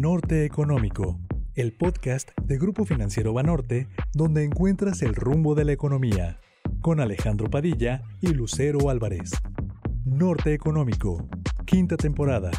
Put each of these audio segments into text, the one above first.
Norte Económico, el podcast de Grupo Financiero Banorte, donde encuentras el rumbo de la economía, con Alejandro Padilla y Lucero Álvarez. Norte Económico, quinta temporada.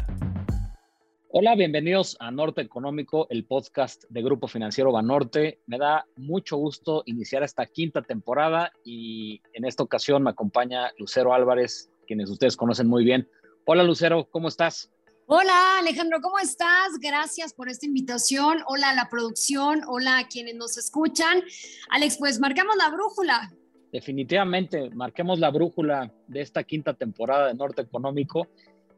Hola, bienvenidos a Norte Económico, el podcast de Grupo Financiero Banorte. Me da mucho gusto iniciar esta quinta temporada y en esta ocasión me acompaña Lucero Álvarez, quienes ustedes conocen muy bien. Hola Lucero, ¿cómo estás? Hola Alejandro, ¿cómo estás? Gracias por esta invitación. Hola a la producción, hola a quienes nos escuchan. Alex, pues marcamos la brújula. Definitivamente, marquemos la brújula de esta quinta temporada de Norte Económico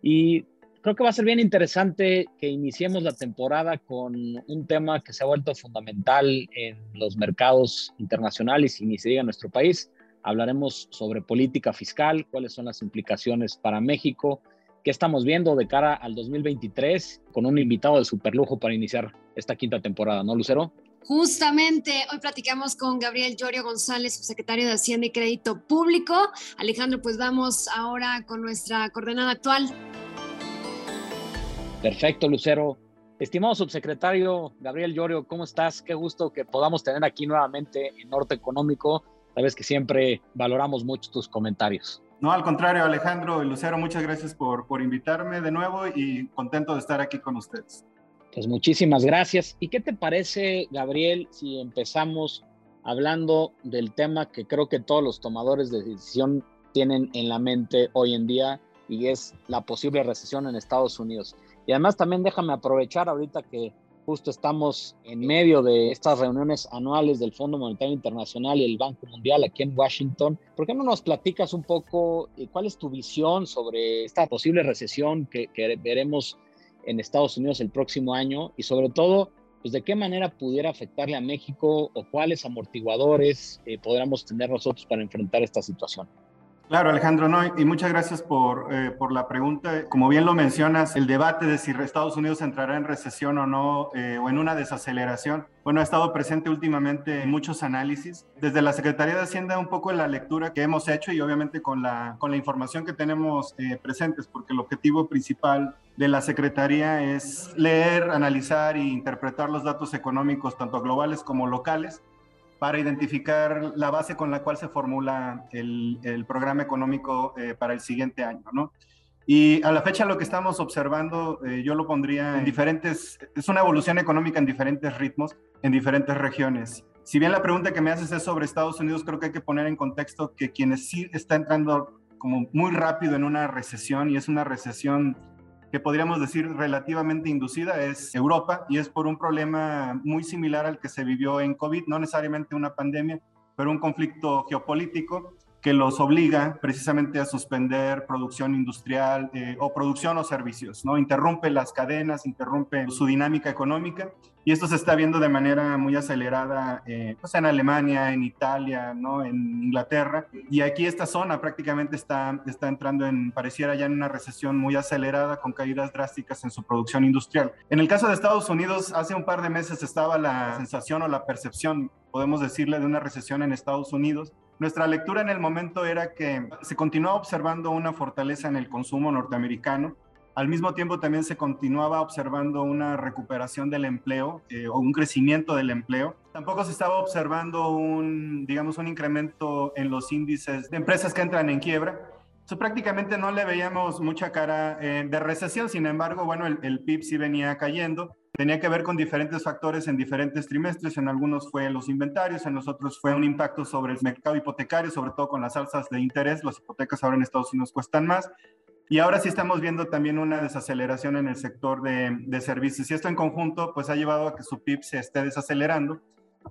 y creo que va a ser bien interesante que iniciemos la temporada con un tema que se ha vuelto fundamental en los mercados internacionales y ni se diga en nuestro país. Hablaremos sobre política fiscal, cuáles son las implicaciones para México, qué estamos viendo de cara al 2023 con un invitado de superlujo para iniciar esta quinta temporada, ¿no, Lucero? Justamente hoy platicamos con Gabriel Llorio González, subsecretario de Hacienda y Crédito Público. Alejandro, pues vamos ahora con nuestra coordenada actual. Perfecto, Lucero. Estimado subsecretario Gabriel Llorio, ¿cómo estás? Qué gusto que podamos tener aquí nuevamente en Norte Económico. Sabes que siempre valoramos mucho tus comentarios. No, al contrario, Alejandro y Lucero, muchas gracias por, por invitarme de nuevo y contento de estar aquí con ustedes. Pues muchísimas gracias. ¿Y qué te parece, Gabriel, si empezamos hablando del tema que creo que todos los tomadores de decisión tienen en la mente hoy en día y es la posible recesión en Estados Unidos? Y además también déjame aprovechar ahorita que justo estamos en medio de estas reuniones anuales del Fondo Monetario Internacional y el Banco Mundial aquí en Washington. ¿Por qué no nos platicas un poco eh, cuál es tu visión sobre esta posible recesión que, veremos en Estados Unidos el próximo año y sobre todo, pues de qué manera pudiera afectarle a México o cuáles amortiguadores eh, podríamos tener nosotros para enfrentar esta situación? Claro, Alejandro, no, y muchas gracias por, eh, por, la pregunta. Como bien lo mencionas, el debate de si Estados Unidos entrará en recesión o no, eh, o en una desaceleración, bueno, ha estado presente últimamente en muchos análisis. Desde la Secretaría de Hacienda, un poco en la lectura que hemos hecho y obviamente con la, con la información que tenemos eh, presentes, porque el objetivo principal de la Secretaría es leer, analizar e interpretar los datos económicos, tanto globales como locales, para identificar la base con la cual se formula el, programa económico eh, para el siguiente año, ¿no? Y a la fecha lo que estamos observando, eh, yo lo pondría en diferentes, es una evolución económica en diferentes ritmos, en diferentes regiones. Si bien la pregunta que me haces es sobre Estados Unidos, creo que hay que poner en contexto que quienes sí está entrando como muy rápido en una recesión y es una recesión que podríamos decir relativamente inducida es Europa y es por un problema muy similar al que se vivió en COVID, no necesariamente una pandemia, pero un conflicto geopolítico que los obliga precisamente a suspender producción industrial eh, o producción o servicios, ¿no? Interrumpe las cadenas, interrumpe su dinámica económica y esto se está viendo de manera muy acelerada eh, pues en Alemania, en Italia, ¿no? En Inglaterra y aquí esta zona prácticamente está, está entrando en, pareciera ya en una recesión muy acelerada con caídas drásticas en su producción industrial. En el caso de Estados Unidos, hace un par de meses estaba la sensación o la percepción, podemos decirle, de una recesión en Estados Unidos nuestra lectura en el momento era que se continuaba observando una fortaleza en el consumo norteamericano. Al mismo tiempo también se continuaba observando una recuperación del empleo eh, o un crecimiento del empleo. Tampoco se estaba observando un, digamos, un incremento en los índices de empresas que entran en quiebra. Prácticamente no le veíamos mucha cara eh, de recesión, sin embargo, bueno, el, el PIB sí venía cayendo tenía que ver con diferentes factores en diferentes trimestres. En algunos fue los inventarios, en los otros fue un impacto sobre el mercado hipotecario, sobre todo con las alzas de interés. Las hipotecas ahora en Estados Unidos cuestan más. Y ahora sí estamos viendo también una desaceleración en el sector de, servicios. Y esto en conjunto, pues ha llevado a que su PIB se esté desacelerando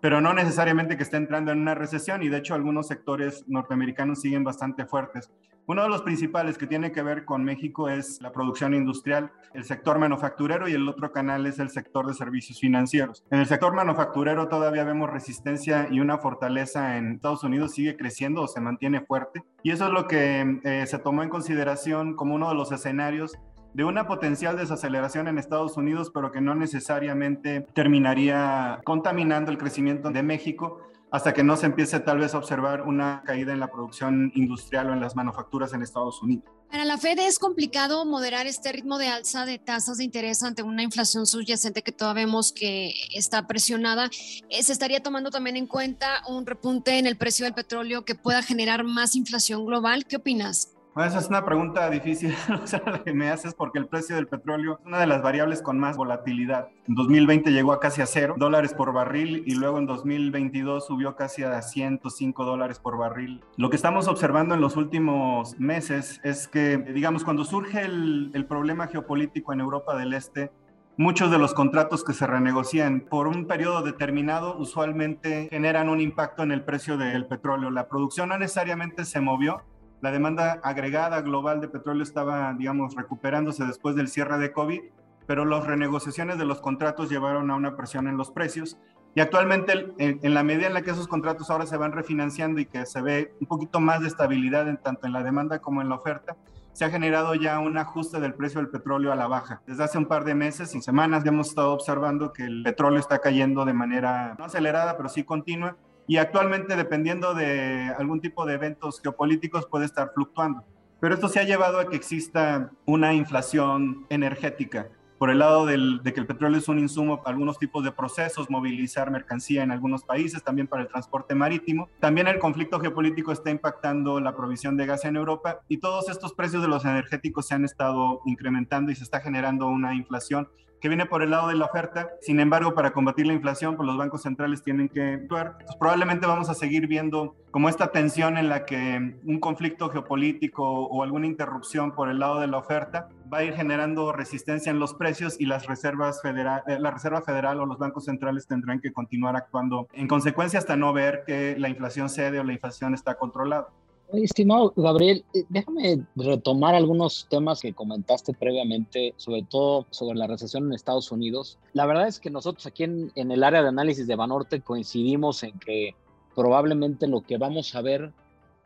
pero no necesariamente que esté entrando en una recesión y de hecho algunos sectores norteamericanos siguen bastante fuertes. Uno de los principales que tiene que ver con México es la producción industrial, el sector manufacturero y el otro canal es el sector de servicios financieros. En el sector manufacturero todavía vemos resistencia y una fortaleza en Estados Unidos sigue creciendo o se mantiene fuerte y eso es lo que eh, se tomó en consideración como uno de los escenarios de una potencial desaceleración en Estados Unidos, pero que no necesariamente terminaría contaminando el crecimiento de México, hasta que no se empiece tal vez a observar una caída en la producción industrial o en las manufacturas en Estados Unidos. Para la Fed es complicado moderar este ritmo de alza de tasas de interés ante una inflación subyacente que todavía vemos que está presionada. Eh, ¿Se estaría tomando también en cuenta un repunte en el precio del petróleo que pueda generar más inflación global? ¿Qué opinas? Esa es una pregunta difícil la que me haces porque el precio del petróleo es una de las variables con más volatilidad. En 2020 llegó a casi a cero dólares por barril y luego en 2022 subió casi a 105 dólares por barril. Lo que estamos observando en los últimos meses es que, digamos, cuando surge el, el problema geopolítico en Europa del Este, Muchos de los contratos que se renegocian por un periodo determinado usualmente generan un impacto en el precio del petróleo. La producción no necesariamente se movió, la demanda agregada global de petróleo estaba, digamos, recuperándose después del cierre de COVID, pero las renegociaciones de los contratos llevaron a una presión en los precios. Y actualmente, en, la medida en la que esos contratos ahora se van refinanciando y que se ve un poquito más de estabilidad en tanto en la demanda como en la oferta, se ha generado ya un ajuste del precio del petróleo a la baja. Desde hace un par de meses y semanas hemos estado observando que el petróleo está cayendo de manera no acelerada, pero sí continua y actualmente dependiendo de algún tipo de eventos geopolíticos puede estar fluctuando. Pero esto se ha llevado a que exista una inflación energética. Por el lado de que el petróleo es un insumo para algunos tipos de procesos, movilizar mercancía en algunos países, también para el transporte marítimo. También el conflicto geopolítico está impactando la provisión de gas en Europa y todos estos precios de los energéticos se han estado incrementando y se está generando una inflación que viene por el lado de la oferta. Sin embargo, para combatir la inflación, pues los bancos centrales tienen que actuar. Pues probablemente vamos a seguir viendo como esta tensión en la que un conflicto geopolítico o alguna interrupción por el lado de la oferta va a ir generando resistencia en los precios y las reservas federal, eh, la Reserva Federal o los bancos centrales tendrán que continuar actuando en consecuencia hasta no ver que la inflación cede o la inflación está controlada. Estimado Gabriel, eh, déjame retomar algunos temas que comentaste previamente, sobre todo sobre la recesión en Estados Unidos. La verdad es que nosotros aquí en, el área de análisis de Banorte coincidimos en que probablemente lo que vamos a ver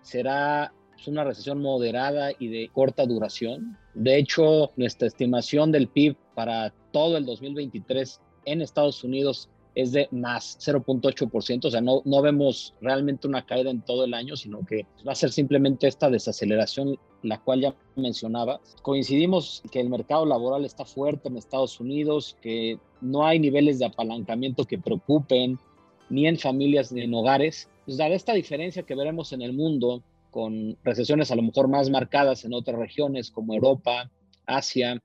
será pues, una recesión moderada y de corta duración. De hecho, nuestra estimación del PIB para todo el 2023 en Estados Unidos es de más 0.8%, o sea, no, no vemos realmente una caída en todo el año, sino que va a ser simplemente esta desaceleración, la cual ya mencionaba. Coincidimos que el mercado laboral está fuerte en Estados Unidos, que no hay niveles de apalancamiento que preocupen, ni en familias ni en hogares. Pues dada esta diferencia que veremos en el mundo, con recesiones a lo mejor más marcadas en otras regiones como Europa, Asia,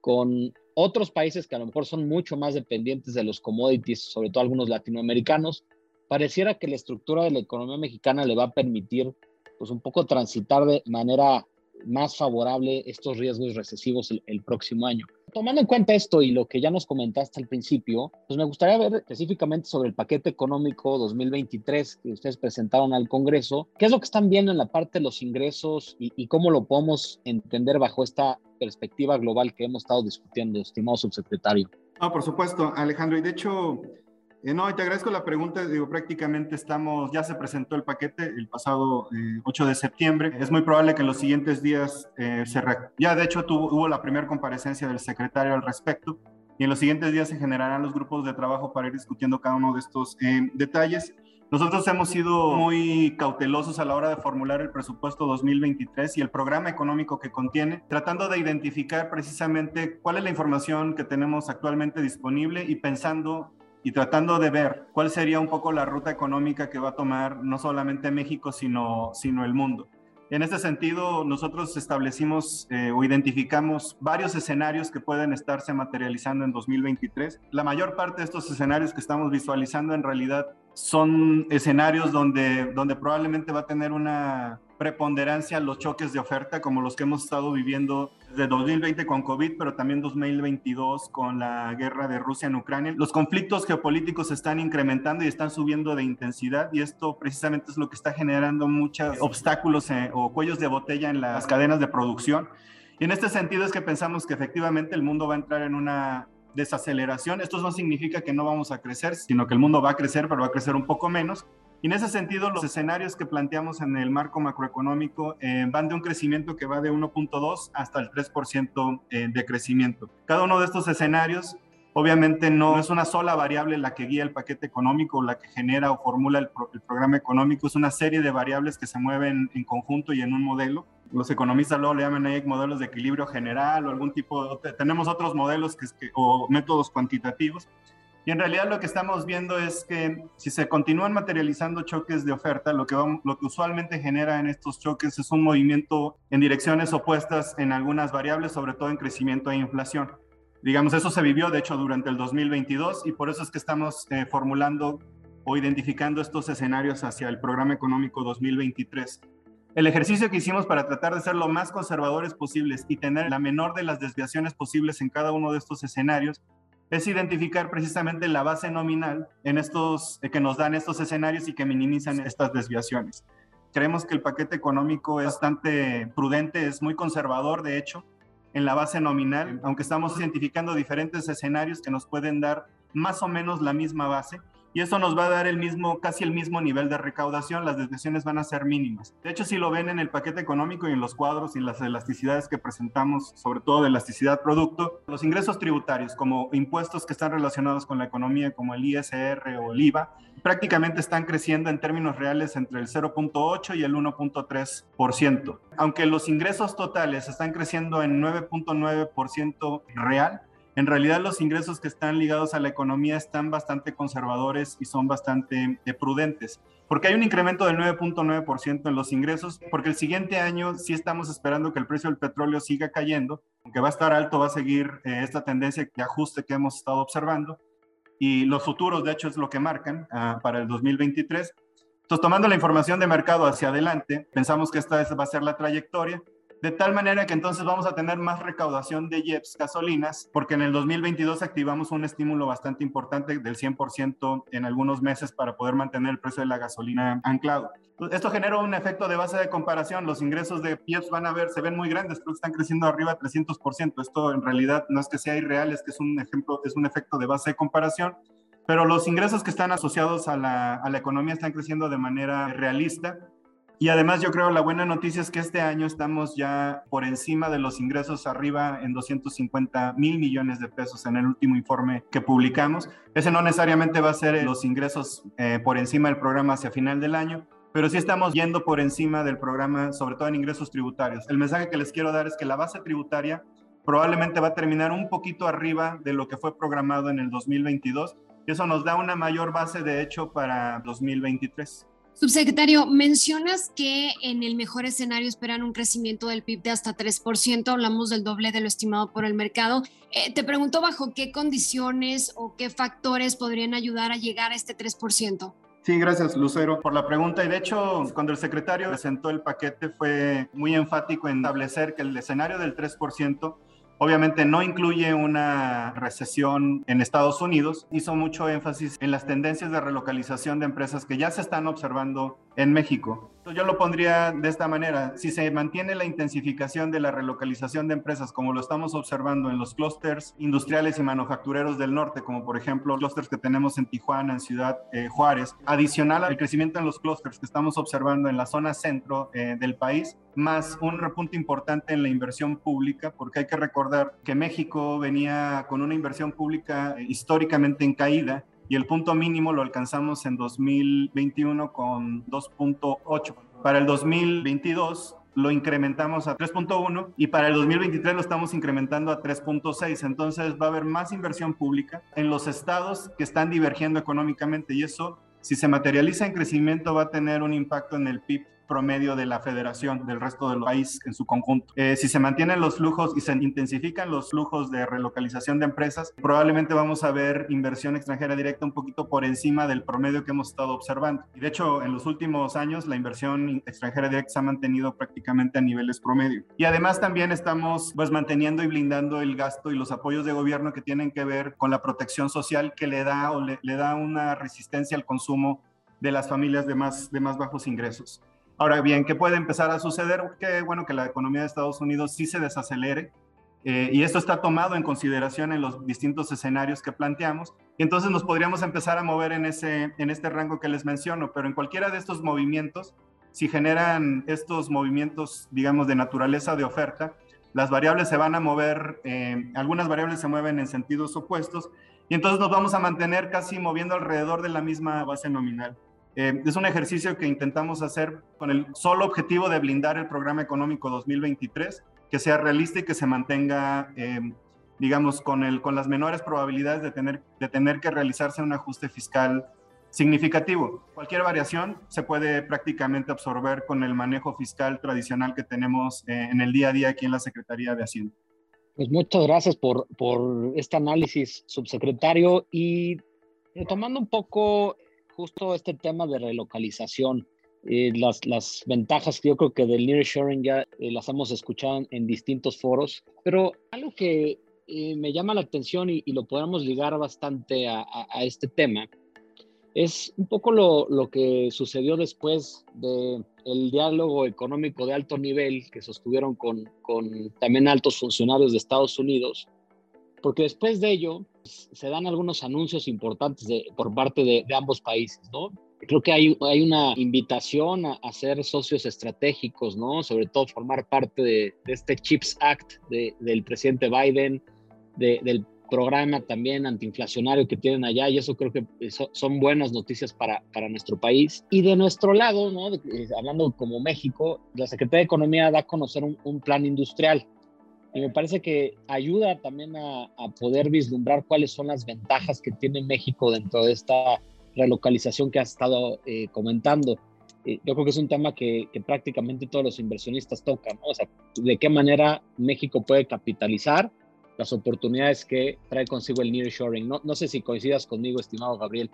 con otros países que a lo mejor son mucho más dependientes de los commodities, sobre todo algunos latinoamericanos, pareciera que la estructura de la economía mexicana le va a permitir pues un poco transitar de manera más favorable estos riesgos recesivos el, próximo año. Tomando en cuenta esto y lo que ya nos comentaste al principio, pues me gustaría ver específicamente sobre el paquete económico 2023 que ustedes presentaron al Congreso. ¿Qué es lo que están viendo en la parte de los ingresos y, cómo lo podemos entender bajo esta perspectiva global que hemos estado discutiendo, estimado subsecretario? No, por supuesto, Alejandro. Y de hecho, eh, no, te agradezco la pregunta. Digo, prácticamente estamos, ya se presentó el paquete el pasado 8 eh, de septiembre. Es muy probable que en los siguientes días eh, se... Ya, de hecho, tuvo, hubo la primera comparecencia del secretario al respecto. Y en los siguientes días se generarán los grupos de trabajo para ir discutiendo cada uno de estos detalles. Nosotros hemos sido muy cautelosos a la hora de formular el presupuesto 2023 y el programa económico que contiene, tratando de identificar precisamente cuál es la información que tenemos actualmente disponible y pensando y tratando de ver cuál sería un poco la ruta económica que va a tomar no solamente México, sino, sino el mundo. En este sentido, nosotros establecimos eh, o identificamos varios escenarios que pueden estarse materializando en 2023. La mayor parte de estos escenarios que estamos visualizando en realidad son escenarios donde, donde probablemente va a tener una preponderancia los choques de oferta como los que hemos estado viviendo desde 2020 con COVID, pero también 2022 con la guerra de Rusia en Ucrania. Los conflictos geopolíticos están incrementando y están subiendo de intensidad y esto precisamente es lo que está generando muchos obstáculos eh, o cuellos de botella en las cadenas de producción. Y en este sentido es que pensamos que efectivamente el mundo va a entrar en una desaceleración. Esto no significa que no vamos a crecer, sino que el mundo va a crecer, pero va a crecer un poco menos. Y en ese sentido, los escenarios que planteamos en el marco macroeconómico eh, van de un crecimiento que va de 1.2 hasta el 3% eh, de crecimiento. Cada uno de estos escenarios Obviamente no es una sola variable la que guía el paquete económico, la que genera o formula el, programa económico, es una serie de variables que se mueven en conjunto y en un modelo. Los economistas luego le llaman modelos de equilibrio general o algún tipo, tenemos otros modelos que, o métodos cuantitativos. Y en realidad lo que estamos viendo es que si se continúan materializando choques de oferta, lo que, lo que usualmente genera en estos choques es un movimiento en direcciones opuestas en algunas variables, sobre todo en crecimiento e inflación. Digamos, eso se vivió, de hecho, durante el 2022 y por eso es que estamos eh, formulando o identificando estos escenarios hacia el programa económico 2023. El ejercicio que hicimos para tratar de ser lo más conservadores posibles y tener la menor de las desviaciones posibles en cada uno de estos escenarios es identificar precisamente la base nominal en estos eh, que nos dan estos escenarios y que minimizan estas desviaciones. Creemos que el paquete económico es bastante prudente, es muy conservador, de hecho, en la base nominal, aunque estamos identificando diferentes escenarios que nos pueden dar más o menos la misma base. Y eso nos va a dar el mismo, casi el mismo nivel de recaudación, las desviaciones van a ser mínimas. De hecho, si lo ven en el paquete económico y en los cuadros y en las elasticidades que presentamos, sobre todo de elasticidad producto, los ingresos tributarios como impuestos que están relacionados con la economía, como el ISR o el IVA, prácticamente están creciendo en términos reales entre el 0.8 y el 1.3%. Aunque los ingresos totales están creciendo en 9.9% real, en realidad los ingresos que están ligados a la economía están bastante conservadores y son bastante eh, prudentes, porque hay un incremento del 9.9% en los ingresos, porque el siguiente año sí estamos esperando que el precio del petróleo siga cayendo, aunque va a estar alto, va a seguir eh, esta tendencia de ajuste que hemos estado observando, y los futuros, de hecho, es lo que marcan ah, para el 2023. Entonces, tomando la información de mercado hacia adelante, pensamos que esta va a ser la trayectoria de tal manera que entonces vamos a tener más recaudación de IEPS gasolinas, porque en el 2022 activamos un estímulo bastante importante del 100% en algunos meses para poder mantener el precio de la gasolina anclado. Esto genera un efecto de base de comparación. Los ingresos de IEPS van a ver, se ven muy grandes, que están creciendo arriba de 300%. Esto en realidad no es que sea irreal, es que es un ejemplo, es un efecto de base de comparación. Pero los ingresos que están asociados a la economía están creciendo de manera realista y además yo creo la buena noticia es que este año estamos ya por encima de los ingresos arriba en 250 mil millones de pesos en el último informe que publicamos. Ese no necesariamente va a ser los ingresos eh, por encima del programa hacia final del año, pero sí estamos yendo por encima del programa, sobre todo en ingresos tributarios. El mensaje que les quiero dar es que la base tributaria probablemente va a terminar un poquito arriba de lo que fue programado en el 2022 y eso nos da una mayor base de hecho para 2023. Subsecretario, mencionas que en el mejor escenario esperan un crecimiento del PIB de hasta 3%, hablamos del doble de lo estimado por el mercado. Eh, te pregunto bajo qué condiciones o qué factores podrían ayudar a llegar a este 3%. Sí, gracias Lucero por la pregunta. Y de hecho, cuando el secretario presentó el paquete fue muy enfático en establecer que el escenario del 3% Obviamente no incluye una recesión en Estados Unidos. Hizo mucho énfasis en las tendencias de relocalización de empresas que ya se están observando en México. Yo lo pondría de esta manera. Si se mantiene la intensificación de la relocalización de empresas como lo estamos observando en los clústeres industriales y manufactureros del norte, como por ejemplo los clústeres que tenemos en Tijuana, en Ciudad eh, Juárez, adicional al crecimiento en los clústeres que estamos observando en la zona centro eh, del país, más un repunte importante en la inversión pública, porque hay que recordar que México venía con una inversión pública eh, históricamente en caída y el punto mínimo lo alcanzamos en 2021 con 2.8. Para el 2022 lo incrementamos a 3.1 y para el 2023 lo estamos incrementando a 3.6. Entonces va a haber más inversión pública en los estados que están divergiendo económicamente y eso, si se materializa en crecimiento, va a tener un impacto en el PIB promedio de la federación, del resto del país en su conjunto. Eh, si se mantienen los flujos y se intensifican los flujos de relocalización de empresas, probablemente vamos a ver inversión extranjera directa un poquito por encima del promedio que hemos estado observando. Y de hecho, en los últimos años, la inversión extranjera directa se ha mantenido prácticamente a niveles promedio. Y además también estamos pues manteniendo y blindando el gasto y los apoyos de gobierno que tienen que ver con la protección social que le da o le, le da una resistencia al consumo de las familias de más, de más bajos ingresos. Ahora bien, ¿qué puede empezar a suceder? Que bueno, que la economía de Estados Unidos sí se desacelere eh, y esto está tomado en consideración en los distintos escenarios que planteamos y entonces nos podríamos empezar a mover en, ese, en este rango que les menciono, pero en cualquiera de estos movimientos, si generan estos movimientos, digamos, de naturaleza de oferta, las variables se van a mover, eh, algunas variables se mueven en sentidos opuestos y entonces nos vamos a mantener casi moviendo alrededor de la misma base nominal. Eh, es un ejercicio que intentamos hacer con el solo objetivo de blindar el programa económico 2023, que sea realista y que se mantenga, eh, digamos, con, el, con las menores probabilidades de tener, de tener que realizarse un ajuste fiscal significativo. Cualquier variación se puede prácticamente absorber con el manejo fiscal tradicional que tenemos eh, en el día a día aquí en la Secretaría de Hacienda. Pues muchas gracias por, por este análisis, subsecretario. Y retomando un poco justo este tema de relocalización, eh, las, las, ventajas que yo creo que del nearshoring ya eh, las hemos escuchado en distintos foros, pero algo que eh, me llama la atención y, lo podemos ligar bastante a, a, este tema es un poco lo, lo que sucedió después del el diálogo económico de alto nivel que sostuvieron con, con también altos funcionarios de Estados Unidos, porque después de ello se dan algunos anuncios importantes por parte de, ambos países, ¿no? Creo que hay, una invitación a, ser socios estratégicos, ¿no? Sobre todo formar parte de, de este CHIPS Act del presidente Biden, del programa también antiinflacionario que tienen allá y eso creo que son buenas noticias para, nuestro país. Y de nuestro lado, ¿no? Eh, hablando como México, la Secretaría de Economía da a conocer un plan industrial y me parece que ayuda también a, poder vislumbrar cuáles son las ventajas que tiene México dentro de esta relocalización que has estado eh, comentando. Eh, yo creo que es un tema que, que, prácticamente todos los inversionistas tocan, ¿no? O sea, de qué manera México puede capitalizar las oportunidades que trae consigo el nearshoring. No, no sé si coincidas conmigo, estimado Gabriel,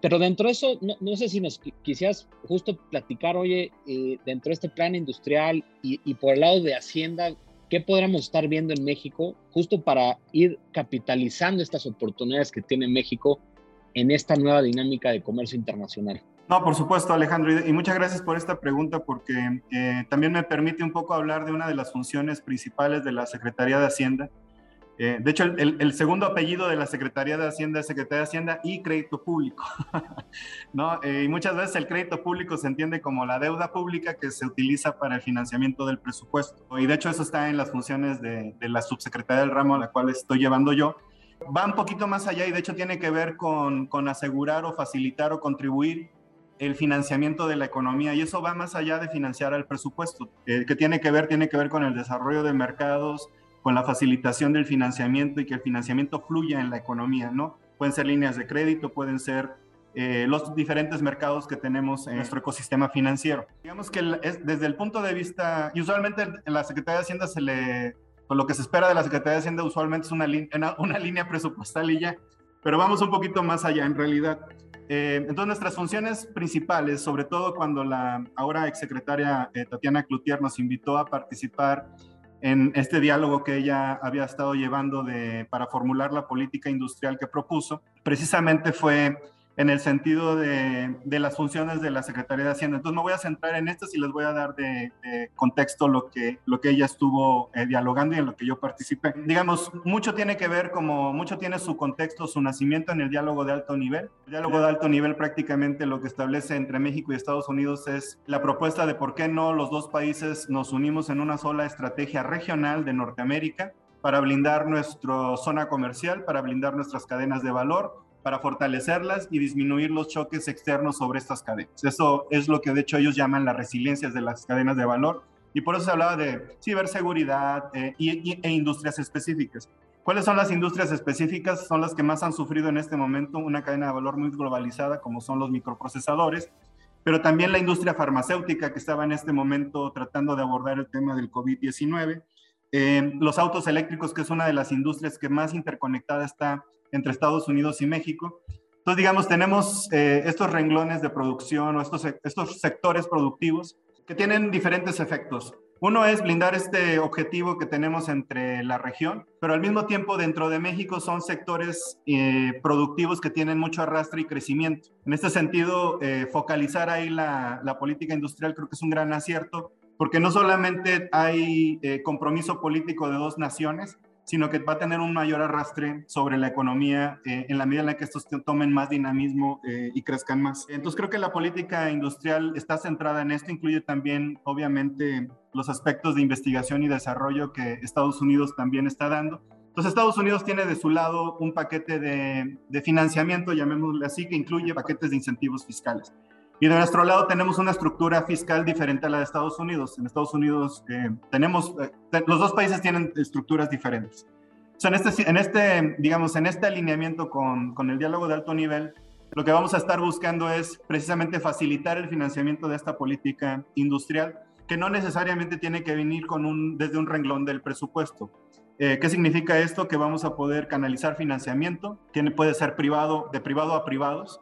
pero dentro de eso, no, no sé si nos quisieras justo platicar, oye, eh, dentro de este plan industrial y, y, por el lado de Hacienda, ¿qué podríamos estar viendo en México justo para ir capitalizando estas oportunidades que tiene México en esta nueva dinámica de comercio internacional? No, por supuesto, Alejandro, y muchas gracias por esta pregunta porque eh, también me permite un poco hablar de una de las funciones principales de la Secretaría de Hacienda, eh, de hecho, el, segundo apellido de la Secretaría de Hacienda es Secretaría de Hacienda y Crédito Público. ¿no? Eh, y muchas veces el crédito público se entiende como la deuda pública que se utiliza para el financiamiento del presupuesto. Y de hecho eso está en las funciones de, la subsecretaría del ramo a la cual estoy llevando yo. Va un poquito más allá y de hecho tiene que ver con, con asegurar o facilitar o contribuir el financiamiento de la economía y eso va más allá de financiar al presupuesto. Eh, que tiene que ver, tiene que ver con el desarrollo de mercados, con la facilitación del financiamiento y que el financiamiento fluya en la economía, ¿no? Pueden ser líneas de crédito, pueden ser eh, los diferentes mercados que tenemos en nuestro ecosistema financiero. Digamos que es, desde el punto de vista, y usualmente en la Secretaría de Hacienda se le, pues lo que se espera de la Secretaría de Hacienda usualmente es una línea presupuestal y ya, pero vamos un poquito más allá en realidad. Eh, entonces nuestras funciones principales, sobre todo cuando la ahora exsecretaria eh, Tatiana Cloutier nos invitó a participar en este diálogo que ella había estado llevando de, para formular la política industrial que propuso, precisamente fue en el sentido de, de, las funciones de la Secretaría de Hacienda. Entonces me voy a centrar en estas y les voy a dar de, de contexto lo que, lo que ella estuvo eh, dialogando y en lo que yo participé. Digamos, mucho tiene que ver, como mucho tiene su contexto, su nacimiento en el diálogo de alto nivel. El diálogo de alto nivel prácticamente lo que establece entre México y Estados Unidos es la propuesta de por qué no los dos países nos unimos en una sola estrategia regional de Norteamérica para blindar nuestra zona comercial, para blindar nuestras cadenas de valor para fortalecerlas y disminuir los choques externos sobre estas cadenas. Eso es lo que de hecho ellos llaman las resiliencias de las cadenas de valor y por eso se hablaba de ciberseguridad eh, y, e industrias específicas. ¿Cuáles son las industrias específicas? Son las que más han sufrido en este momento una cadena de valor muy globalizada como son los microprocesadores, pero también la industria farmacéutica que estaba en este momento tratando de abordar el tema del COVID-19, eh, los autos eléctricos que es una de las industrias que más interconectada está entre Estados Unidos y México. Entonces, digamos, tenemos eh, estos renglones de producción o estos, estos sectores productivos que tienen diferentes efectos. Uno es blindar este objetivo que tenemos entre la región, pero al mismo tiempo dentro de México son sectores eh, productivos que tienen mucho arrastre y crecimiento. En este sentido, eh, focalizar ahí la, política industrial creo que es un gran acierto, porque no solamente hay eh, compromiso político de dos naciones, sino que va a tener un mayor arrastre sobre la economía eh, en la medida en la que estos tomen más dinamismo eh, y crezcan más. Entonces creo que la política industrial está centrada en esto, incluye también obviamente los aspectos de investigación y desarrollo que Estados Unidos también está dando. Entonces Estados Unidos tiene de su lado un paquete de, de financiamiento, llamémosle así, que incluye paquetes de incentivos fiscales. Y de nuestro lado tenemos una estructura fiscal diferente a la de Estados Unidos. En Estados Unidos eh, tenemos, eh, los dos países tienen estructuras diferentes. O sea, en, este, en este, digamos, en este alineamiento con, con el diálogo de alto nivel, lo que vamos a estar buscando es precisamente facilitar el financiamiento de esta política industrial, que no necesariamente tiene que venir con un, desde un renglón del presupuesto. Eh, ¿Qué significa esto? Que vamos a poder canalizar financiamiento, tiene, puede ser privado, de privado a privados,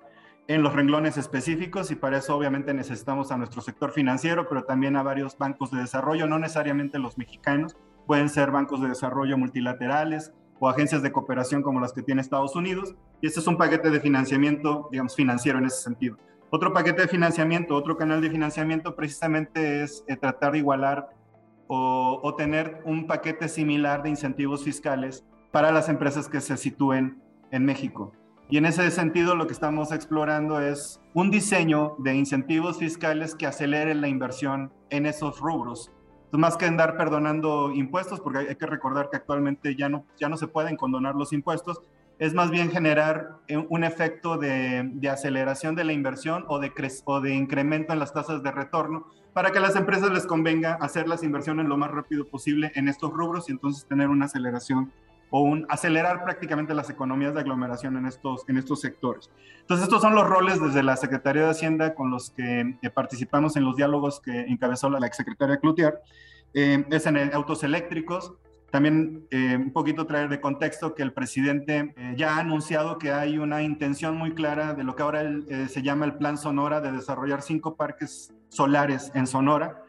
en los renglones específicos y para eso obviamente necesitamos a nuestro sector financiero, pero también a varios bancos de desarrollo, no necesariamente los mexicanos, pueden ser bancos de desarrollo multilaterales o agencias de cooperación como las que tiene Estados Unidos. Y este es un paquete de financiamiento, digamos, financiero en ese sentido. Otro paquete de financiamiento, otro canal de financiamiento precisamente es eh, tratar de igualar o, o tener un paquete similar de incentivos fiscales para las empresas que se sitúen en México. Y en ese sentido lo que estamos explorando es un diseño de incentivos fiscales que aceleren la inversión en esos rubros. Entonces, más que andar perdonando impuestos, porque hay que recordar que actualmente ya no, ya no se pueden condonar los impuestos, es más bien generar un efecto de, de aceleración de la inversión o de, o de incremento en las tasas de retorno para que a las empresas les convenga hacer las inversiones lo más rápido posible en estos rubros y entonces tener una aceleración o un acelerar prácticamente las economías de aglomeración en estos, en estos sectores. Entonces, estos son los roles desde la Secretaría de Hacienda con los que eh, participamos en los diálogos que encabezó la, exsecretaria Cloutier. Eh, es en autos eléctricos. También eh, un poquito traer de contexto que el presidente ya ha anunciado que hay una intención muy clara de lo que ahora se llama el Plan Sonora de desarrollar cinco parques solares en Sonora.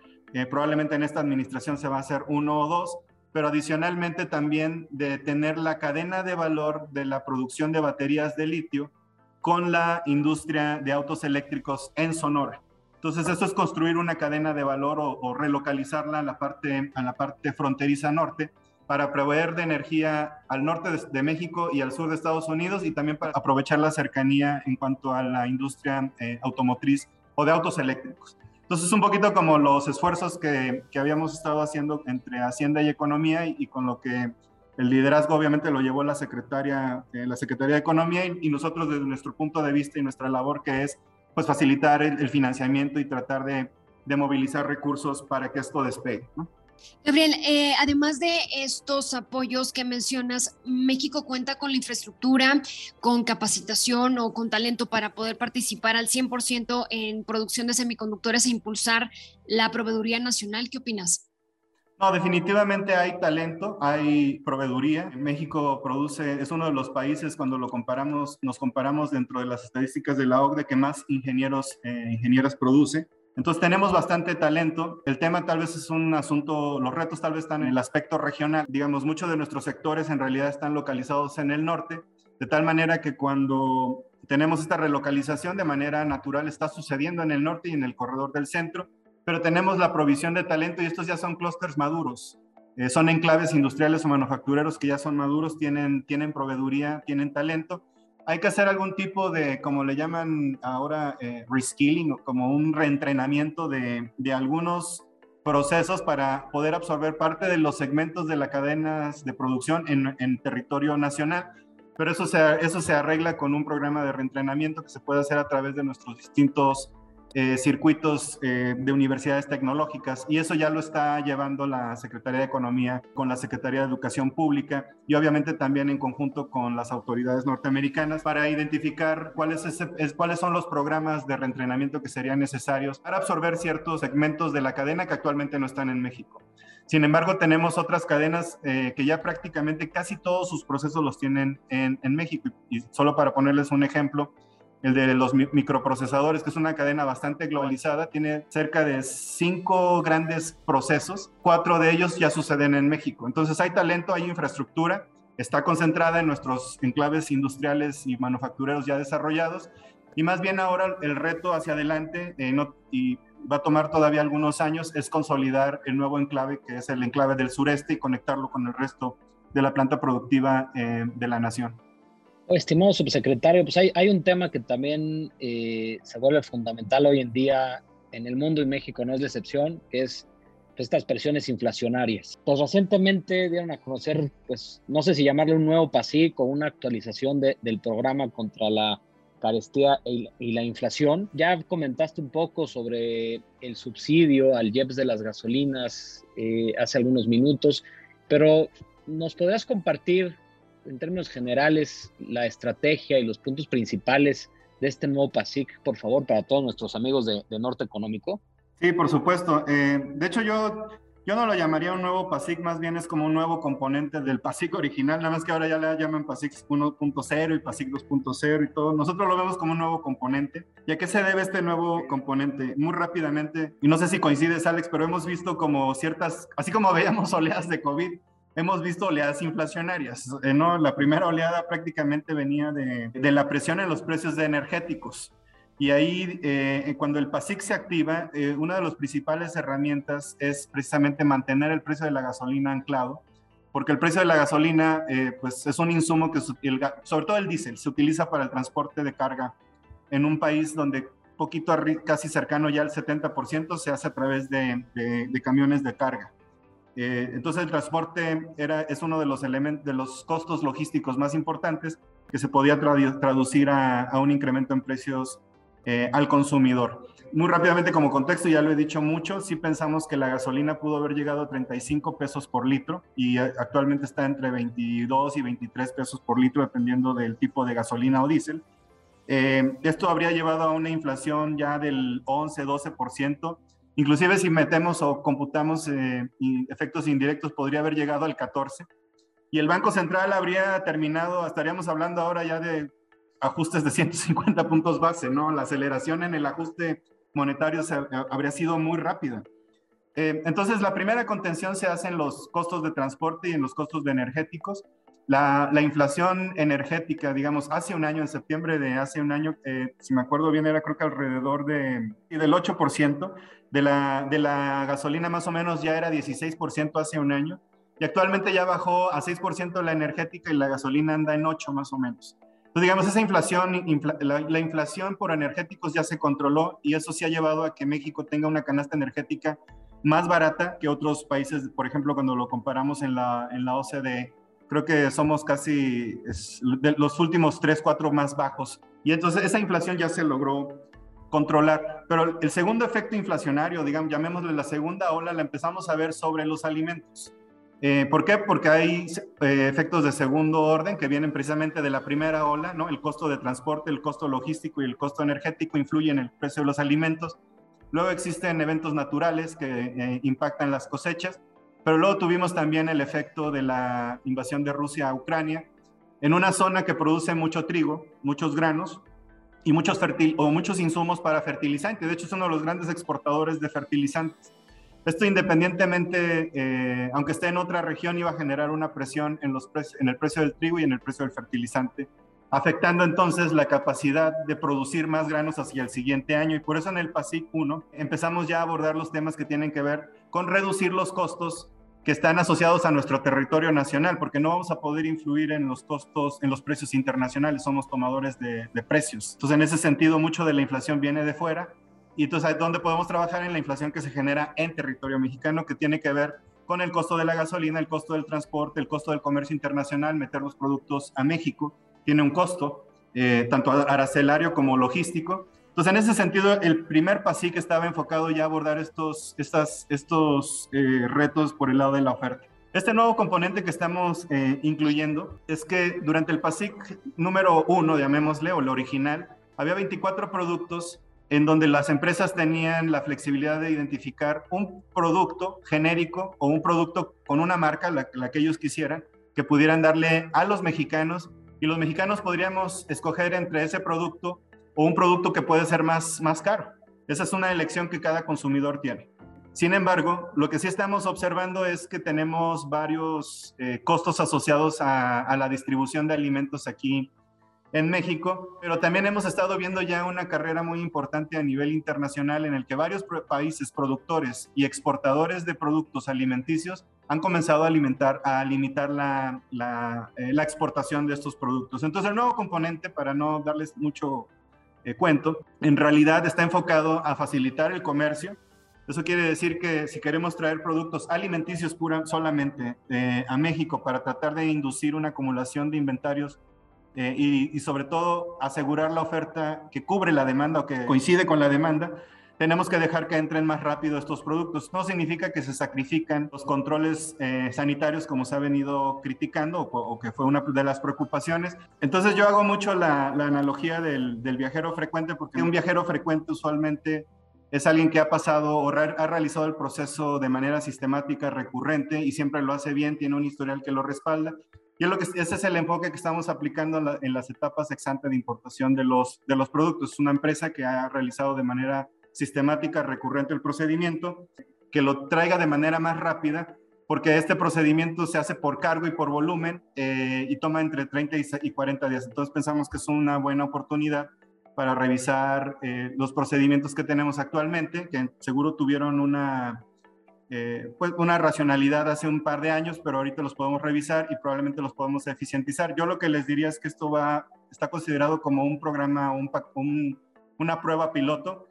probablemente en esta administración se va a hacer uno o dos pero adicionalmente también de tener la cadena de valor de la producción de baterías de litio con la industria de autos eléctricos en Sonora. Entonces, eso es construir una cadena de valor o, relocalizarla a la, parte, a la parte fronteriza norte para proveer de energía al norte de, México y al sur de Estados Unidos y también para aprovechar la cercanía en cuanto a la industria eh, automotriz o de autos eléctricos. Entonces, un poquito como los esfuerzos que, que habíamos estado haciendo entre Hacienda y Economía y, con lo que el liderazgo obviamente lo llevó la secretaria, eh, la Secretaría de Economía y, nosotros desde nuestro punto de vista y nuestra labor que es pues facilitar el, financiamiento y tratar de, de, movilizar recursos para que esto despegue. ¿no? Gabriel, eh, además de estos apoyos que mencionas, ¿México cuenta con la infraestructura, con capacitación o con talento para poder participar al 100% en producción de semiconductores e impulsar la proveeduría nacional? ¿Qué opinas? No, definitivamente hay talento, hay proveeduría. México produce, es uno de los países cuando lo comparamos, nos comparamos dentro de las estadísticas de la OCDE que más ingenieros, eh, ingenieras produce. Entonces tenemos bastante talento. El tema tal vez es un asunto, los retos tal vez están en el aspecto regional. Digamos, muchos de nuestros sectores en realidad están localizados en el norte, de tal manera que cuando tenemos esta relocalización de manera natural está sucediendo en el norte y en el corredor del centro, pero tenemos la provisión de talento y estos ya son clústeres maduros. Eh, son enclaves industriales o manufactureros que ya son maduros, tienen, tienen proveeduría, tienen talento hay que hacer algún tipo de, como le llaman ahora, eh, reskilling, como un reentrenamiento de, algunos procesos para poder absorber parte de los segmentos de las cadenas de producción en, en territorio nacional. Pero eso se, eso se arregla con un programa de reentrenamiento que se puede hacer a través de nuestros distintos eh, circuitos eh, de universidades tecnológicas y eso ya lo está llevando la Secretaría de Economía con la Secretaría de Educación Pública y obviamente también en conjunto con las autoridades norteamericanas para identificar cuáles, es, cuáles son los programas de reentrenamiento que serían necesarios para absorber ciertos segmentos de la cadena que actualmente no están en México. Sin embargo, tenemos otras cadenas eh, que ya prácticamente casi todos sus procesos los tienen en, en México. Y solo para ponerles un ejemplo, el de los microprocesadores, que es una cadena bastante globalizada, tiene cerca de cinco grandes procesos, cuatro de ellos ya suceden en México. Entonces hay talento, hay infraestructura, está concentrada en nuestros enclaves industriales y manufactureros ya desarrollados, y más bien ahora el reto hacia adelante, eh, y va a tomar todavía algunos años, es consolidar el nuevo enclave, que es el enclave del sureste, y conectarlo con el resto de la planta productiva eh, de la nación. Estimado subsecretario, pues hay, hay un tema que también eh, se vuelve fundamental hoy en día en el mundo y México no es la excepción, que es estas presiones inflacionarias. Pues recientemente dieron a conocer, pues no sé si llamarle un nuevo PASIC o una actualización del programa contra la carestía y la inflación. Ya comentaste un poco sobre el subsidio al IEPS de las gasolinas eh, hace algunos minutos, pero ¿nos podrías compartir en términos generales la estrategia y los puntos principales de este nuevo PASIC, por favor, para todos nuestros amigos de, Norte Económico? Sí, por supuesto. Eh, de hecho, yo, yo no lo llamaría un nuevo PASIC, más bien es como un nuevo componente del PASIC original, nada más que ahora ya le llaman PASIC 1.0 y PASIC 2.0 y todo. Nosotros lo vemos como un nuevo componente. ¿Y a qué se debe este nuevo componente? Muy rápidamente, y no sé si coincides, Alex, pero hemos visto como ciertas, así como veíamos oleadas de COVID, hemos visto oleadas inflacionarias. Eh, ¿no? La primera oleada prácticamente venía de, de, la presión en los precios de energéticos. Y ahí, eh, cuando el PASIC se activa, eh, una de las principales herramientas es precisamente mantener el precio de la gasolina anclado, porque el precio de la gasolina pues es un insumo que, sobre todo el diésel, se utiliza para el transporte de carga en un país donde poquito casi cercano ya al 70% se hace a través de, de camiones de carga. Eh, entonces el transporte era, es uno de los elementos, de los costos logísticos más importantes que se podía traducir a, un incremento en precios eh, al consumidor. Muy rápidamente como contexto, ya lo he dicho mucho, sí pensamos que la gasolina pudo haber llegado a 35 pesos por litro y actualmente está entre 22 y 23 pesos por litro dependiendo del tipo de gasolina o diésel. Eh, esto habría llevado a una inflación ya del 11-12%, Inclusive si metemos o computamos eh, efectos indirectos, podría haber llegado al 14. Y el Banco Central habría terminado, estaríamos hablando ahora ya de ajustes de 150 puntos base, ¿no? La aceleración en el ajuste monetario se, habría sido muy rápida. Eh, entonces, la primera contención se hace en los costos de transporte y en los costos de energéticos. La, inflación energética, digamos, hace un año, en septiembre de hace un año, eh, si me acuerdo bien, era creo que alrededor de, del 8%, de la, de la gasolina más o menos ya era 16% hace un año, y actualmente ya bajó a 6% la energética y la gasolina anda en 8 más o menos. Entonces, digamos, esa inflación, la, la inflación por energéticos ya se controló y eso sí ha llevado a que México tenga una canasta energética más barata que otros países, por ejemplo, cuando lo comparamos en la, en la OCDE creo que somos casi los últimos tres, cuatro más bajos. Y entonces esa inflación ya se logró controlar. Pero el segundo efecto inflacionario, digamos, llamémosle la segunda ola, la empezamos a ver sobre los alimentos. Eh, ¿Por qué? Porque hay eh, efectos de segundo orden que vienen precisamente de la primera ola, ¿no? El costo de transporte, el costo logístico y el costo energético influyen en el precio de los alimentos. Luego existen eventos naturales que eh, impactan las cosechas pero luego tuvimos también el efecto de la invasión de Rusia a Ucrania, en una zona que produce mucho trigo, muchos granos y muchos, o muchos insumos para fertilizantes. De hecho, es uno de los grandes exportadores de fertilizantes. Esto independientemente, eh, aunque esté en otra región, iba a generar una presión en, los en el precio del trigo y en el precio del fertilizante, afectando entonces la capacidad de producir más granos hacia el siguiente año. Y por eso en el PASIC 1 empezamos ya a abordar los temas que tienen que ver con reducir los costos que están asociados a nuestro territorio nacional, porque no vamos a poder influir en los costos, en los precios internacionales, somos tomadores de, precios. Entonces, en ese sentido, mucho de la inflación viene de fuera. Y entonces, ¿dónde podemos trabajar en la inflación que se genera en territorio mexicano, que tiene que ver con el costo de la gasolina, el costo del transporte, el costo del comercio internacional, meter los productos a México, tiene un costo, eh, tanto arancelario como logístico. Entonces, en ese sentido, el primer PASIC estaba enfocado ya a abordar estos, estas, estos eh, retos por el lado de la oferta. Este nuevo componente que estamos eh, incluyendo es que durante el PASIC número uno, llamémosle, o el original, había 24 productos en donde las empresas tenían la flexibilidad de identificar un producto genérico o un producto con una marca, la, la que ellos quisieran, que pudieran darle a los mexicanos y los mexicanos podríamos escoger entre ese producto o un producto que puede ser más, más caro. Esa es una elección que cada consumidor tiene. Sin embargo, lo que sí estamos observando es que tenemos varios eh, costos asociados a, la distribución de alimentos aquí en México, pero también hemos estado viendo ya una carrera muy importante a nivel internacional en el que varios países productores y exportadores de productos alimenticios han comenzado a, alimentar, a limitar la, la, eh, la, exportación de estos productos. Entonces el nuevo componente, para no darles mucho eh, cuento, en realidad está enfocado a facilitar el comercio. Eso quiere decir que si queremos traer productos alimenticios pura, solamente eh, a México para tratar de inducir una acumulación de inventarios y, y sobre todo asegurar la oferta que cubre la demanda o que coincide con la demanda, tenemos que dejar que entren más rápido estos productos. No significa que se sacrifican los controles eh, sanitarios como se ha venido criticando o, que fue una de las preocupaciones. Entonces yo hago mucho la, analogía del, viajero frecuente porque un viajero frecuente usualmente es alguien que ha pasado o ha realizado el proceso de manera sistemática, recurrente y siempre lo hace bien, tiene un historial que lo respalda. Y es lo que, ese es el enfoque que estamos aplicando en, las etapas ex ante de importación de los, de los productos. Es una empresa que ha realizado de manera sistemática recurrente el procedimiento, que lo traiga de manera más rápida, porque este procedimiento se hace por cargo y por volumen eh, y toma entre 30 y 40 días. Entonces pensamos que es una buena oportunidad para revisar eh, los procedimientos que tenemos actualmente, que seguro tuvieron una, eh, pues una racionalidad hace un par de años, pero ahorita los podemos revisar y probablemente los podemos eficientizar. Yo lo que les diría es que esto va, está considerado como un programa, un, un, una prueba piloto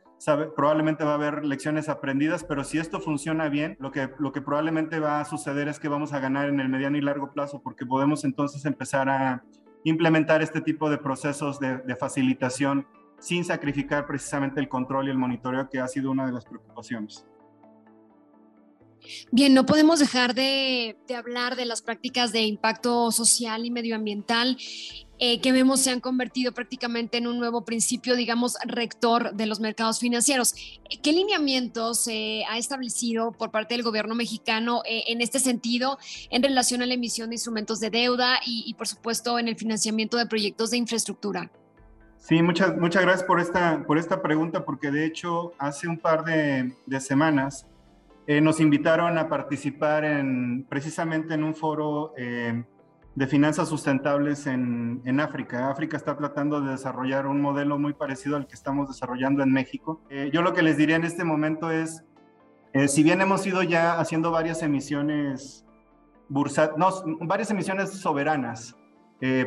probablemente va a haber lecciones aprendidas, pero si esto funciona bien, lo que, probablemente va a suceder es que vamos a ganar en el mediano y largo plazo porque podemos entonces empezar a implementar este tipo de procesos de facilitación sin sacrificar precisamente el control y el monitoreo que ha sido una de las preocupaciones. Bien, no podemos dejar de, hablar de las prácticas de impacto social y medioambiental eh, que vemos se han convertido prácticamente en un nuevo principio, digamos, rector de los mercados financieros. ¿Qué lineamientos se ha establecido por parte del gobierno mexicano eh, en este sentido en relación a la emisión de instrumentos de deuda y, por supuesto, en el financiamiento de proyectos de infraestructura? Sí, muchas, muchas gracias por esta, por esta pregunta, porque de hecho hace un par de semanas eh, nos invitaron a participar en, precisamente en un foro eh, de finanzas sustentables en, en, África. África está tratando de desarrollar un modelo muy parecido al que estamos desarrollando en México. Eh, yo lo que les diría en este momento es, si bien hemos ido ya haciendo varias emisiones bursat no, varias emisiones soberanas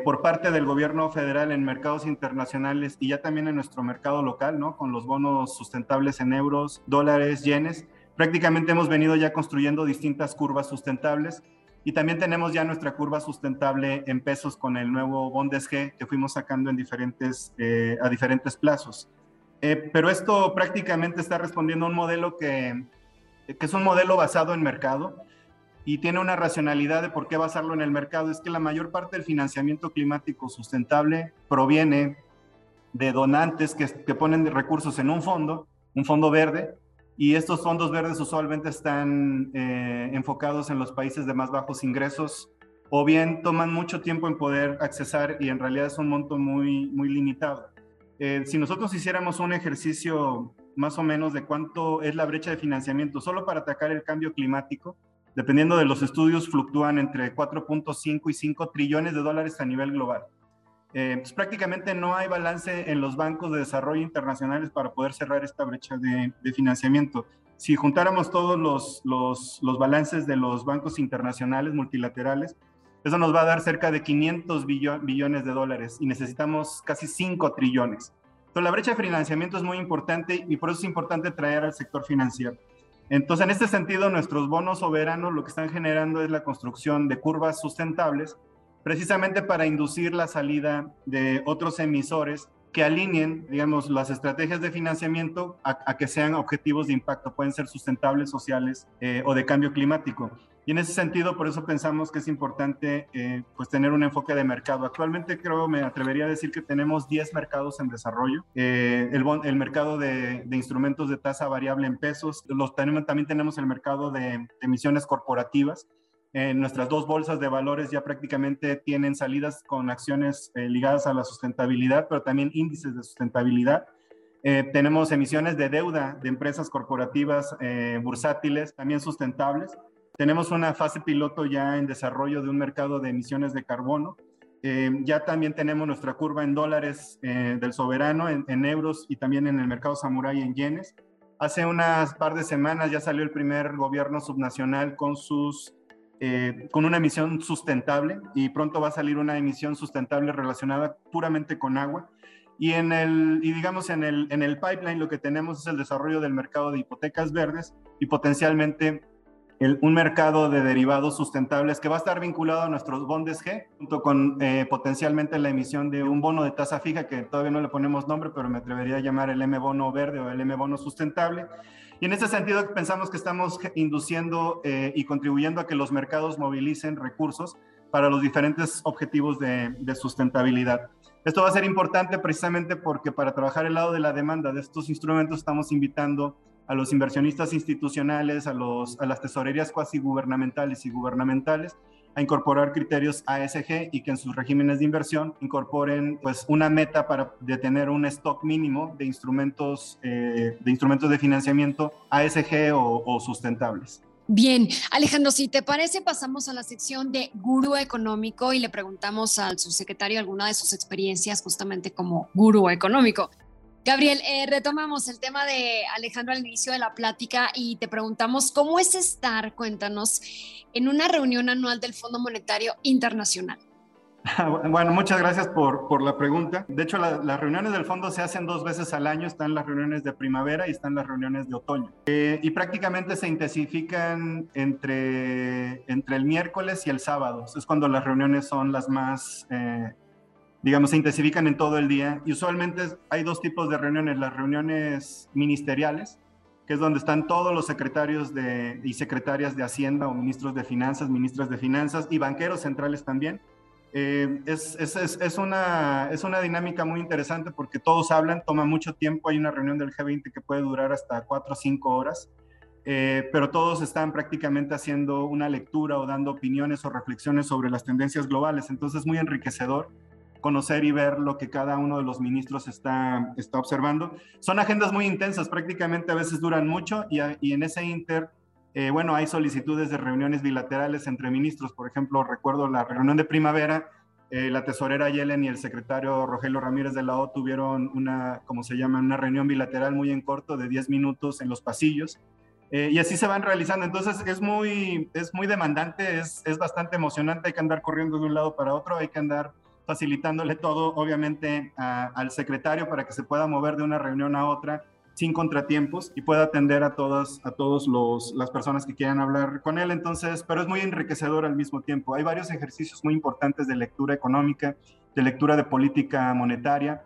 por parte del gobierno federal en mercados internacionales y ya también en nuestro mercado local, ¿no? Con los bonos sustentables en euros, dólares, yenes prácticamente hemos venido ya construyendo distintas curvas sustentables y también tenemos ya nuestra curva sustentable en pesos con el nuevo G que fuimos sacando en diferentes, eh, a diferentes plazos. Eh, pero esto prácticamente está respondiendo a un modelo que, que es un modelo basado en mercado y tiene una racionalidad de por qué basarlo en el mercado. Es que la mayor parte del financiamiento climático sustentable proviene de donantes que, que ponen recursos en un fondo, un fondo verde, y estos fondos verdes usualmente están eh, enfocados en los países de más bajos ingresos o bien toman mucho tiempo en poder accesar y en realidad es un monto muy, muy limitado. Eh, si nosotros hiciéramos un ejercicio más o menos de cuánto es la brecha de financiamiento solo para atacar el cambio climático, dependiendo de los estudios, fluctúan entre 4.5 y 5 trillones de dólares a nivel global. Eh, pues prácticamente no hay balance en los bancos de desarrollo internacionales para poder cerrar esta brecha de, financiamiento. Si juntáramos todos los, los, balances de los bancos internacionales multilaterales, eso nos va a dar cerca de 500 billones de dólares y necesitamos casi 5 trillones. Entonces, la brecha de financiamiento es muy importante y por eso es importante traer al sector financiero. Entonces, en este sentido, nuestros bonos soberanos lo que están generando es la construcción de curvas sustentables precisamente para inducir la salida de otros emisores que alineen, digamos, las estrategias de financiamiento a, que sean objetivos de impacto, pueden ser sustentables, sociales eh, o de cambio climático. Y en ese sentido, por eso pensamos que es importante eh, pues tener un enfoque de mercado. Actualmente creo, me atrevería a decir que tenemos 10 mercados en desarrollo. Eh, el, mercado de, instrumentos de tasa variable en pesos, los, también tenemos el mercado de emisiones corporativas, nuestras dos bolsas de valores ya prácticamente tienen salidas con acciones eh, ligadas a la sustentabilidad, pero también índices de sustentabilidad. Eh, tenemos emisiones de deuda de empresas corporativas eh, bursátiles, también sustentables. Tenemos una fase piloto ya en desarrollo de un mercado de emisiones de carbono. ya también tenemos nuestra curva en dólares del soberano, en, en, euros y también en el mercado Samurai en yenes. Hace unas par de semanas ya salió el primer gobierno subnacional con sus eh, con una emisión sustentable y pronto va a salir una emisión sustentable relacionada puramente con agua. Y, en el, y digamos, en el, en el pipeline lo que tenemos es el desarrollo del mercado de hipotecas verdes y potencialmente un mercado de derivados sustentables que va a estar vinculado a nuestros bondes G, junto con eh, potencialmente la emisión de un bono de tasa fija que todavía no le ponemos nombre, pero me atrevería a llamar el M bono verde o el M bono sustentable. Y en ese sentido pensamos que estamos induciendo eh, y contribuyendo a que los mercados movilicen recursos para los diferentes objetivos de, sustentabilidad. Esto va a ser importante precisamente porque para trabajar el lado de la demanda de estos instrumentos estamos invitando a los inversionistas institucionales, a, los, a las tesorerías cuasi gubernamentales y gubernamentales, a incorporar criterios ASG y que en sus regímenes de inversión incorporen pues una meta para de tener un stock mínimo de instrumentos, eh, de, instrumentos de financiamiento ASG o, o sustentables. Bien, Alejandro, si te parece, pasamos a la sección de gurú económico y le preguntamos al subsecretario alguna de sus experiencias justamente como gurú económico. Gabriel, eh, retomamos el tema de Alejandro al inicio de la plática y te preguntamos cómo es estar, cuéntanos, en una reunión anual del Fondo Monetario Internacional. Bueno, muchas gracias por, por la pregunta. De hecho, las reuniones del fondo se hacen dos veces al año. Están las reuniones de primavera y están las reuniones de otoño. Eh, y prácticamente se intensifican entre, entre el miércoles y el sábado. Es cuando las reuniones son las más eh, digamos, se intensifican en todo el día. Y usualmente hay dos tipos de reuniones, las reuniones ministeriales, que es donde están todos los secretarios de, y secretarias de Hacienda o ministros de Finanzas, ministras de Finanzas y banqueros centrales también. Eh, es, es, es, una, es una dinámica muy interesante porque todos hablan, toma mucho tiempo, hay una reunión del G20 que puede durar hasta cuatro o cinco horas, eh, pero todos están prácticamente haciendo una lectura o dando opiniones o reflexiones sobre las tendencias globales, entonces es muy enriquecedor conocer y ver lo que cada uno de los ministros está, está observando. Son agendas muy intensas, prácticamente a veces duran mucho y, y en ese inter, eh, bueno, hay solicitudes de reuniones bilaterales entre ministros. Por ejemplo, recuerdo la reunión de primavera, eh, la tesorera Yellen y el secretario Rogelio Ramírez de la O tuvieron una, como se llama, una reunión bilateral muy en corto de 10 minutos en los pasillos. Eh, y así se van realizando. Entonces es muy, es muy demandante, es, es bastante emocionante, hay que andar corriendo de un lado para otro, hay que andar facilitándole todo, obviamente, al secretario para que se pueda mover de una reunión a otra sin contratiempos y pueda atender a todas a todos los las personas que quieran hablar con él. Entonces pero es muy enriquecedor al mismo tiempo. Hay varios ejercicios muy importantes de lectura económica de lectura de política monetaria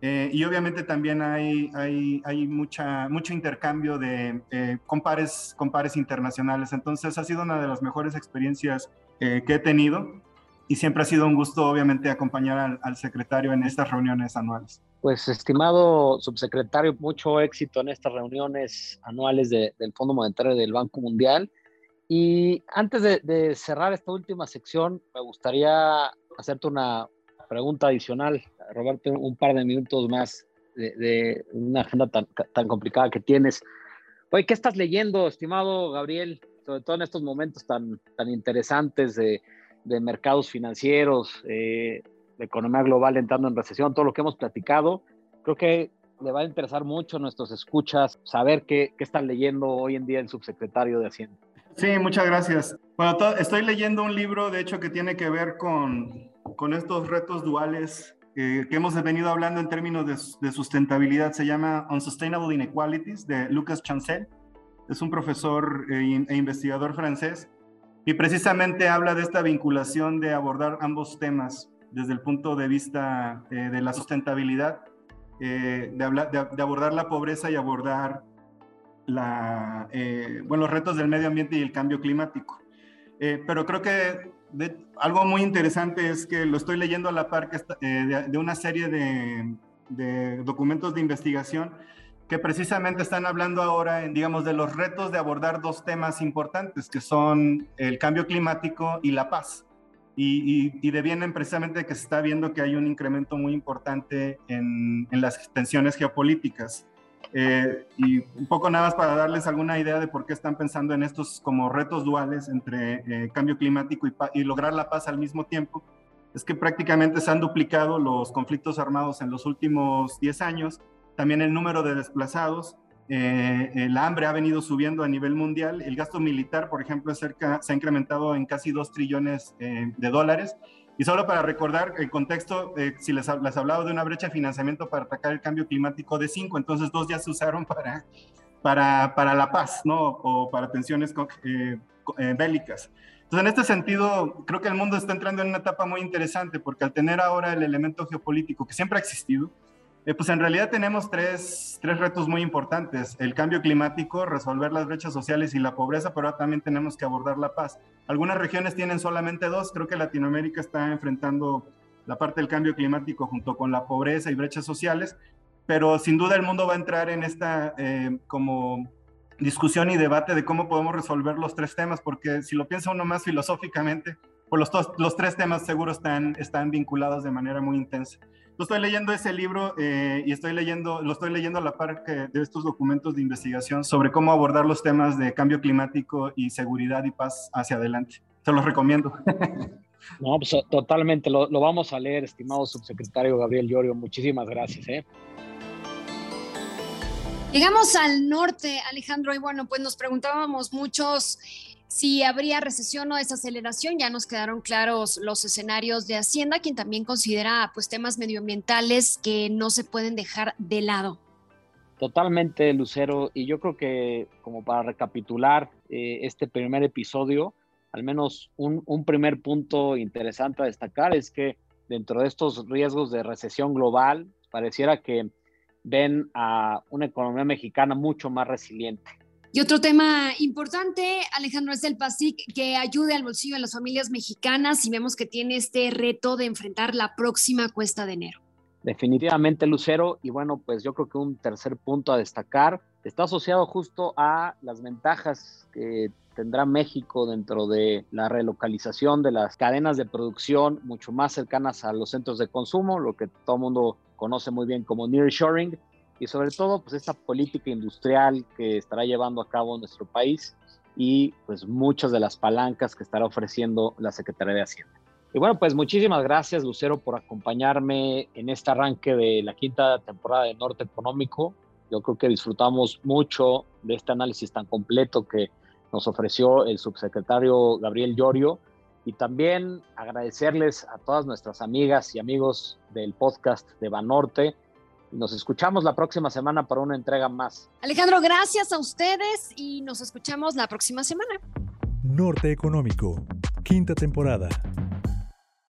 eh, y obviamente también hay, hay, hay mucha, mucho intercambio de eh, compares, compares internacionales. Entonces ha sido una de las mejores experiencias eh, que he tenido y siempre ha sido un gusto, obviamente, acompañar al, secretario en estas reuniones anuales. Pues, estimado subsecretario, mucho éxito en estas reuniones anuales del Fondo Monetario del Banco Mundial. Y antes de, cerrar esta última sección, me gustaría hacerte una pregunta adicional, robarte un par de minutos más de, una agenda tan, tan complicada que tienes. Oye, ¿qué estás leyendo, estimado Gabriel? Sobre todo en estos momentos tan, tan interesantes de de mercados financieros, eh, de economía global entrando en recesión, todo lo que hemos platicado, creo que le va a interesar mucho a nuestros escuchas saber qué, qué están leyendo hoy en día el subsecretario de Hacienda. Sí, muchas gracias. Bueno, estoy leyendo un libro, de hecho, que tiene que ver con, con estos retos duales que hemos venido hablando en términos de, sustentabilidad. Se llama Unsustainable Inequalities de Lucas Chancel. Es un profesor e, e investigador francés y precisamente habla de esta vinculación de abordar ambos temas desde el punto de vista eh, de la sustentabilidad, eh, de, de, abordar la pobreza y abordar la, eh, bueno, los retos del medio ambiente y el cambio climático. pero creo que algo muy interesante es que lo estoy leyendo a la par que de, de, una serie de, de documentos de investigación que precisamente están hablando ahora, en, digamos, de los retos de abordar dos temas importantes, que son el cambio climático y la paz. Y, y, devienen precisamente que se está viendo que hay un incremento muy importante en, en las tensiones geopolíticas. Eh, y un poco nada más para darles alguna idea de por qué están pensando en estos como retos duales entre eh, cambio climático y, y lograr la paz al mismo tiempo, es que prácticamente se han duplicado los conflictos armados en los últimos 10 años también el número de desplazados eh, el hambre ha venido subiendo a nivel mundial, el gasto militar, por ejemplo, cerca, se ha incrementado en casi 2 trillones eh, de dólares. Y solo para recordar el contexto, eh, si les, les hablado de una brecha de financiamiento para atacar el cambio climático de 5, entonces dos ya se usaron para, para, para la paz, ¿no? O para tensiones bélicas. Entonces, en este sentido, creo que el mundo está entrando en una etapa muy interesante porque al tener ahora el elemento geopolítico que siempre ha existido, eh, pues en realidad tenemos tres, tres, retos muy importantes. El cambio climático, resolver las brechas sociales y la pobreza, pero también tenemos que abordar la paz. Algunas regiones tienen solamente dos. Creo que Latinoamérica está enfrentando la parte del cambio climático junto con la pobreza y brechas sociales, pero sin duda el mundo va a entrar en esta eh, como discusión y debate de cómo podemos resolver los tres temas, porque si lo piensa uno más filosóficamente, pues los, los tres temas seguro están, están vinculados de manera muy intensa estoy leyendo ese libro eh, y estoy leyendo, lo estoy leyendo a la par de estos documentos de investigación sobre cómo abordar los temas de cambio climático y seguridad y paz hacia adelante. Se los recomiendo. No, pues totalmente, lo, lo, vamos a leer, estimado subsecretario Gabriel Llorio. Muchísimas gracias. ¿eh? Llegamos al norte, Alejandro, y bueno, pues nos preguntábamos muchos si habría recesión o desaceleración. Ya nos quedaron claros los escenarios de Hacienda, quien también considera pues temas medioambientales que no se pueden dejar de lado. Totalmente, Lucero. Y yo creo que como para recapitular eh, este primer episodio, al menos un, un primer punto interesante a destacar es que dentro de estos riesgos de recesión global, pareciera que ven a una economía mexicana mucho más resiliente y otro tema importante, Alejandro, es el que ayude al bolsillo de las familias mexicanas y vemos que tiene este reto de enfrentar la próxima cuesta de enero. Definitivamente, Lucero. Y bueno, pues yo creo que un tercer punto a destacar está asociado justo a las ventajas que tendrá México dentro de la relocalización de las cadenas de producción mucho más cercanas a los centros de consumo, lo que todo el mundo conoce muy bien como nearshoring, y sobre todo pues esta política industrial que estará llevando a cabo nuestro país y pues muchas de las palancas que estará ofreciendo la Secretaría de Hacienda. Y bueno, pues muchísimas gracias Lucero por acompañarme en este arranque de la quinta temporada de Norte Económico. Yo creo que disfrutamos mucho de este análisis tan completo que nos ofreció el subsecretario Gabriel Llorio y también agradecerles a todas nuestras amigas y amigos del podcast de Banorte nos escuchamos la próxima semana para una entrega más. Alejandro, gracias a ustedes y nos escuchamos la próxima semana. Norte Económico, quinta temporada.